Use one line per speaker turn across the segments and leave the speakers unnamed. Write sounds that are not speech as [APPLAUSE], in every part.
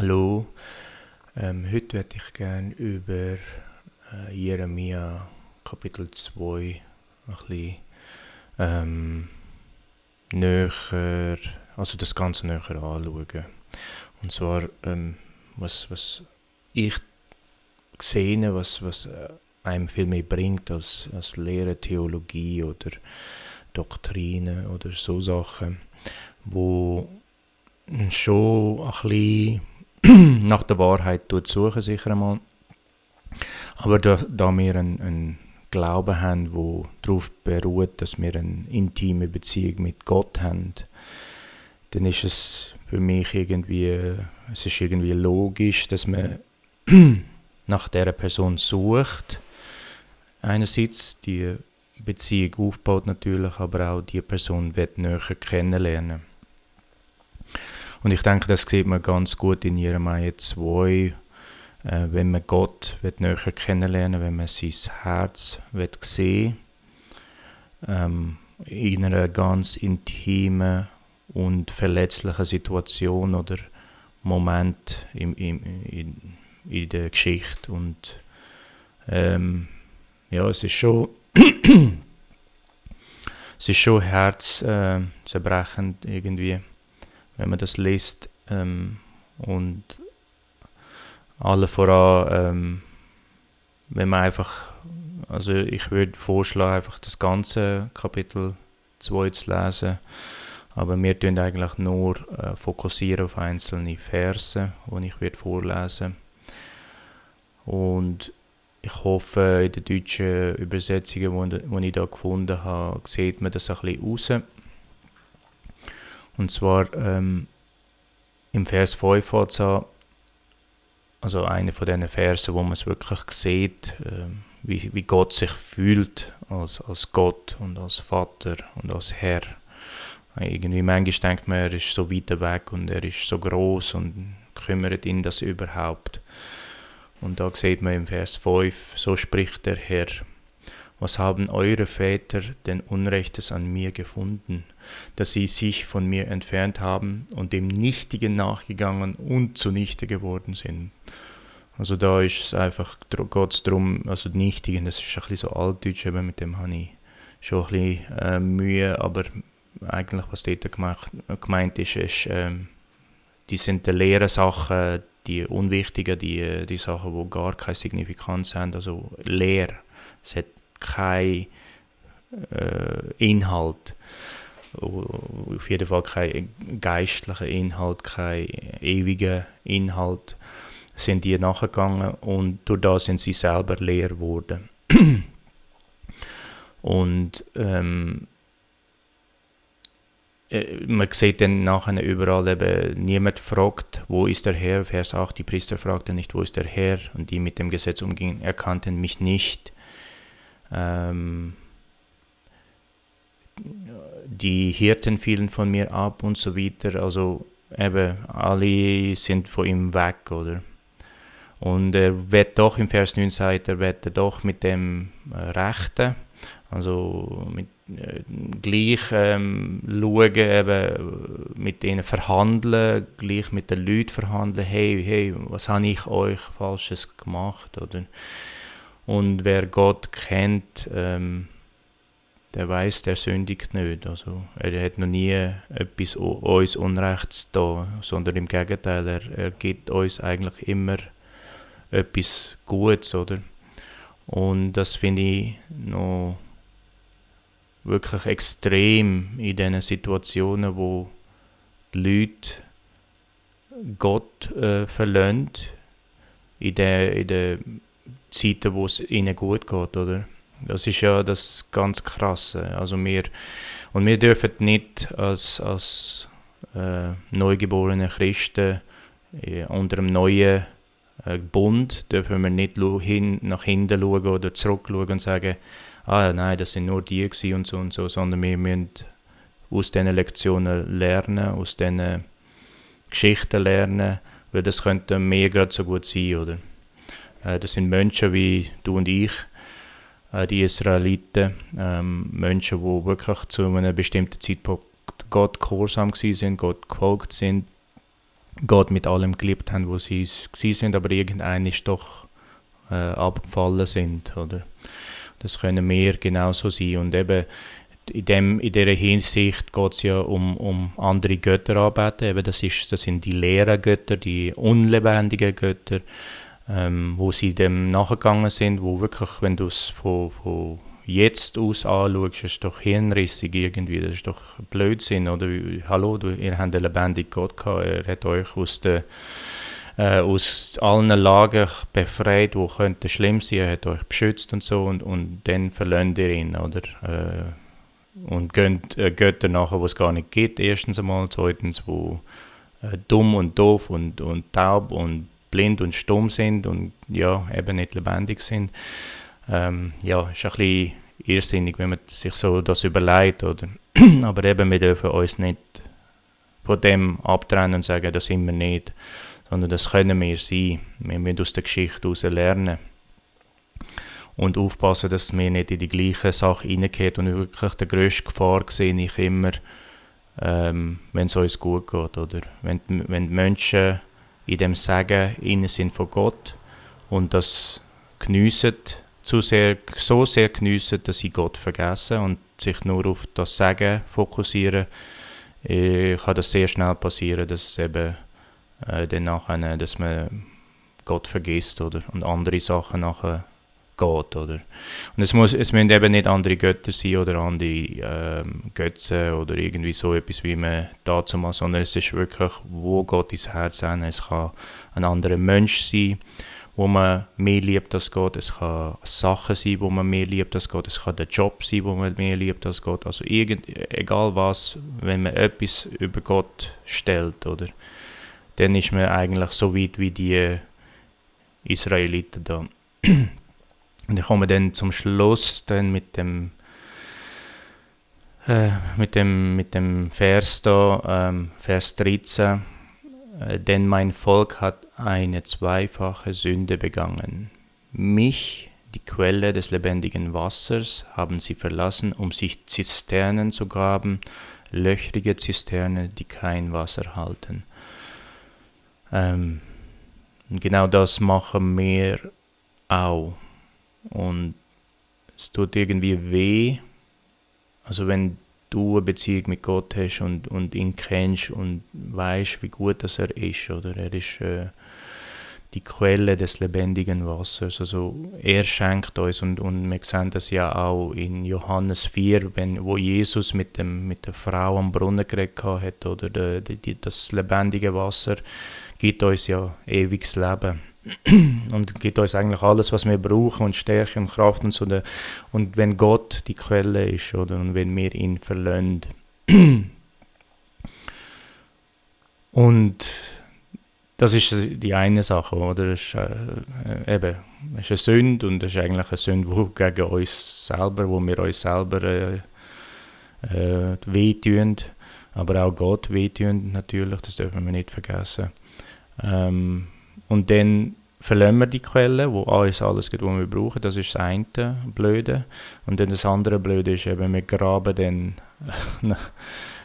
Hallo, ähm, heute werde ich gerne über äh, Jeremia Kapitel 2 ein bisschen ähm, näher, also das Ganze näher anschauen. Und zwar, ähm, was, was ich sehe, was, was äh, einem viel mehr bringt als, als Lehre, Theologie oder Doktrine oder so Sachen, wo schon ein bisschen [CLEARS THROAT] nach der Wahrheit suchen, sicher einmal. Aber da, da wir einen, einen Glauben haben, wo darauf beruht, dass wir eine intime Beziehung mit Gott haben, dann ist es für mich irgendwie, es ist irgendwie logisch, dass man [CLEARS THROAT] nach der Person sucht. Einerseits die Beziehung aufbaut natürlich, aber auch die Person wird näher kennenlernen. Und ich denke, das sieht man ganz gut in Jeremia 2, äh, wenn man Gott wird näher kennenlernen wenn man sein Herz wird sehen ähm, in einer ganz intimen und verletzlichen Situation oder Moment im, im, in, in der Geschichte. Und ähm, ja, es ist schon, [CLEARS THROAT] es ist schon herzzerbrechend äh, irgendwie wenn man das liest. Ähm, und alle voran, ähm, wenn man einfach, also ich würde vorschlagen, einfach das ganze Kapitel 2 zu lesen. Aber wir tun eigentlich nur äh, fokussieren auf einzelne Verse, die ich würde vorlesen Und ich hoffe, in den deutschen Übersetzungen, die ich da gefunden habe, sieht man das ein bisschen raus. Und zwar ähm, im Vers 5 fängt es an, also einer von diesen Versen, wo man es wirklich sieht, äh, wie, wie Gott sich fühlt als, als Gott und als Vater und als Herr. Irgendwie manchmal denkt man, er ist so weit weg und er ist so groß und kümmert ihn das überhaupt. Und da sieht man im Vers 5, so spricht der Herr, was haben eure Väter denn Unrechtes an mir gefunden, dass sie sich von mir entfernt haben und dem Nichtigen nachgegangen und zunichte geworden sind? Also da ist es einfach, Gott drum, also Nichtigen, das ist ein bisschen so altdeutsch, eben mit dem ich schon ein bisschen äh, Mühe, aber eigentlich, was dort gemacht, gemeint ist, ist, äh, die sind die leeren Sachen, die unwichtigen, die, die Sachen, die gar keine Signifikanz haben, also leer. Es hat kein äh, Inhalt. Auf jeden Fall kein geistlicher Inhalt, kein ewiger Inhalt sind die nachgegangen und durch das sind sie selber leer geworden. [CLEARS THROAT] und ähm, äh, man sieht dann nachher überall eben, niemand fragt, wo ist der Herr, Vers 8, die Priester fragten nicht, wo ist der Herr, und die mit dem Gesetz umgingen, erkannten mich nicht. Ähm, die Hirten fielen von mir ab und so weiter. Also eben, alle sind von ihm weg, oder? Und er wird doch im Vers 9 sagt, er wird doch mit dem äh, Rechten, also mit, äh, gleich ähm, schauen, eben, mit ihnen verhandeln, gleich mit den Leuten verhandeln, hey, hey, was habe ich euch Falsches gemacht, oder? Und wer Gott kennt, ähm, der weiß, der sündigt nicht. Also er hat noch nie etwas uns Unrechts da, sondern im Gegenteil, er, er gibt uns eigentlich immer etwas Gutes, oder? Und das finde ich noch wirklich extrem in diesen Situationen, wo die Leute Gott äh, verlöhnt, in der, in der Zeiten, wo es ihnen gut geht, oder? Das ist ja das ganz Krasse. Also wir, und wir dürfen nicht als, als äh, neugeborene Christen äh, unter einem neuen äh, Bund dürfen wir nicht hin, nach hinten schauen oder zurückschauen und sagen, ah nein, das sind nur die und so und so, sondern wir müssen aus diesen Lektionen lernen, aus diesen Geschichten lernen, weil das könnte mir gerade so gut sein, oder? Äh, das sind Menschen wie du und ich, äh, die Israeliten, ähm, Menschen, die wirklich zu einem bestimmten Zeitpunkt Gott gehorsam sind, Gott gefolgt sind, Gott mit allem geliebt haben, wo sie sind, aber irgendein ist doch äh, abgefallen sind, oder? Das können wir genauso sein und eben in, dem, in dieser Hinsicht geht es ja um, um andere Götter anbeten. Eben das, ist, das sind die leeren Götter, die unlebendigen Götter, ähm, wo sie dem nachgegangen sind, wo wirklich, wenn du es von, von jetzt aus anschaust, ist doch hirnrissig irgendwie, das ist doch Blödsinn, oder? Hallo, du, ihr habt einen lebendigen Gott gehabt, er hat euch aus der äh, aus allen Lagen befreit, wo könnte schlimm sein, er hat euch beschützt und so und, und dann verlöhnt ihr ihn, oder? Äh, und gönnt äh, Götter nachher, was es gar nicht gibt, erstens einmal, zweitens, wo äh, dumm und doof und, und taub und blind und stumm sind und ja, eben nicht lebendig sind. Ähm, ja, ist ein bisschen irrsinnig, wenn man sich so das überlegt, oder? [CLEARS THROAT] Aber eben, wir dürfen uns nicht von dem abtrennen und sagen, das sind wir nicht, sondern das können wir sein. Wir müssen aus der Geschichte heraus lernen und aufpassen, dass wir nicht in die gleiche Sache reingehen. Und wirklich die grösste Gefahr sehe ich immer, ähm, wenn es uns gut geht. Oder? Wenn, wenn die Menschen in dem Sagen innen sind von Gott und das geniessen, zu sehr, so sehr geniessen, dass sie Gott vergessen und sich nur auf das Sagen fokussieren, äh, kann das sehr schnell passieren, dass es eben äh, dann nachher, dass man Gott vergisst oder und andere Sachen nachher geht, oder? Und es, muss, es müssen eben nicht andere Götter sein oder andere ähm, Götze oder irgendwie so etwas, wie man dazu macht, sondern es ist wirklich, wo Gott ins Herz hin. Es kann ein anderer Mensch sein, wo man mehr liebt als Gott. Es kann Sachen sein, wo man mehr liebt als Gott. Es kann der Job sein, wo man mehr liebt als Gott. Also irgend, egal was, wenn man etwas über Gott stellt, oder? Dann ist man eigentlich so weit wie die Israeliten da. [CLEARS THROAT] Und ich komme dann zum Schluss dann mit dem äh, mit dem mit dem Vers da, ähm, Vers 13. Äh, denn mein Volk hat eine zweifache Sünde begangen. Mich, die Quelle des lebendigen Wassers, haben sie verlassen, um sich Zisternen zu graben, löchrige Zisternen, die kein Wasser halten. Ähm, genau das machen wir auch. Und es tut irgendwie weh. Also wenn du eine Beziehung mit Gott hast und, und ihn kennst und weißt, wie gut das er ist, oder er ist äh, die Quelle des lebendigen Wassers. Also er schenkt uns und, und wir sehen das ja auch in Johannes 4, wenn, wo Jesus mit, dem, mit der Frau am Brunnen geredet hat, oder de, de, das lebendige Wasser gibt uns ja ewiges Leben. [CLEARS THROAT] und gibt uns eigentlich alles, was wir brauchen und Stärke und Kraft und so. Und wenn Gott die Quelle ist, oder und wenn wir ihn verlöhnt. [CLEARS THROAT] und das ist die eine Sache, oder? Das ist, äh, eben, es ist eine Sünde und es ist eigentlich eine Sünde, gegen uns selber, wo wir uns selber äh, äh, wehtun, aber auch Gott wehtun natürlich, das dürfen wir nicht vergessen. Ähm, und dann verlieren wir die Quelle, wo alles alles gibt, was wir brauchen. Das ist das eine Blöde. Und dann das andere Blöde ist eben, wir graben dann [LAUGHS]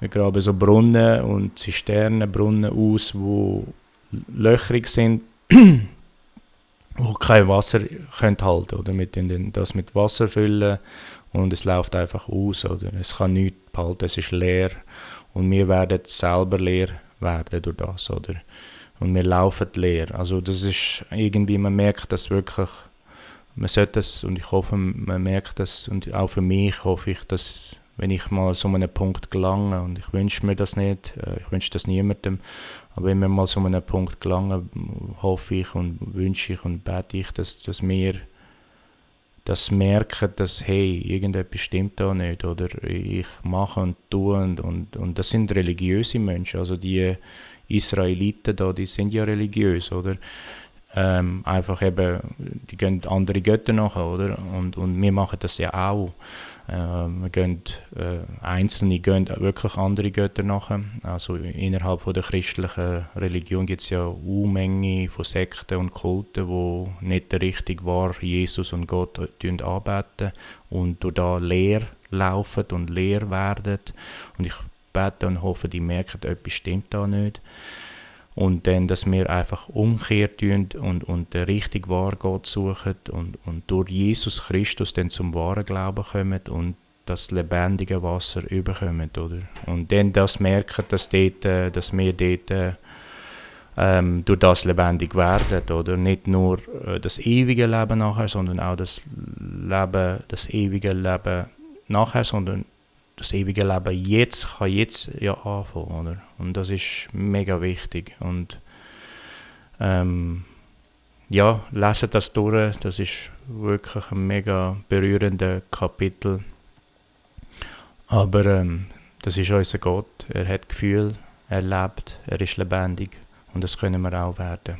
wir graben so Brunnen und Zisternenbrunnen aus, wo löchrig sind, [CLEARS THROAT] wo kein Wasser könnt halten oder mit den, das mit Wasser füllen und es läuft einfach aus oder es kann nichts behalten, es ist leer und wir werden selber leer werden durch das oder und wir laufen leer. Also das ist irgendwie, man merkt das wirklich, man sollte das und ich hoffe, man merkt das und auch für mich hoffe ich, dass wenn ich mal so einen Punkt gelange und ich wünsche mir das nicht, äh, ich wünsche das niemandem, aber wenn wir mal so einen Punkt gelangen, hoffe ich und wünsche ich und bete ich, dass, dass wir das merken, dass hey, irgendetwas stimmt da nicht oder ich mache und tue und, und, und das sind religiöse Menschen, also die Israeliten da, die sind ja religiös, oder? Ähm, einfach eben, die gehen andere Götter nach, oder? Und, und wir machen das ja auch. Äh, wir gehen, äh, Einzelne gehen wirklich andere Götter nach. Also innerhalb von der christlichen Religion gibt es ja Unmenge von Sekten und Kulten, wo nicht der richtig wahr Jesus und Gott anbeten und durch da leer laufen und leer werden. Und ich beten und hoffe, die merken, etwas stimmt da nicht. Und dann, dass wir einfach umkehrt und, und den richtigen wahren Gott suchen und, und durch Jesus Christus dann zum wahren Glauben kommen und das lebendige Wasser überkommen, oder? Und dann das merken, dass, dort, äh, dass wir dort ähm, durch das lebendig werden, oder? Nicht nur äh, das ewige Leben nachher, sondern auch das Leben, das ewige Leben nachher, sondern das ewige Leben jetzt kann jetzt ja anfangen, oder? Und das ist mega wichtig und ähm, ja, lesen das durch, das ist wirklich ein mega berührender Kapitel. Aber ähm, das ist unser Gott, er hat Gefühl, er lebt, er ist lebendig und das können wir auch werden.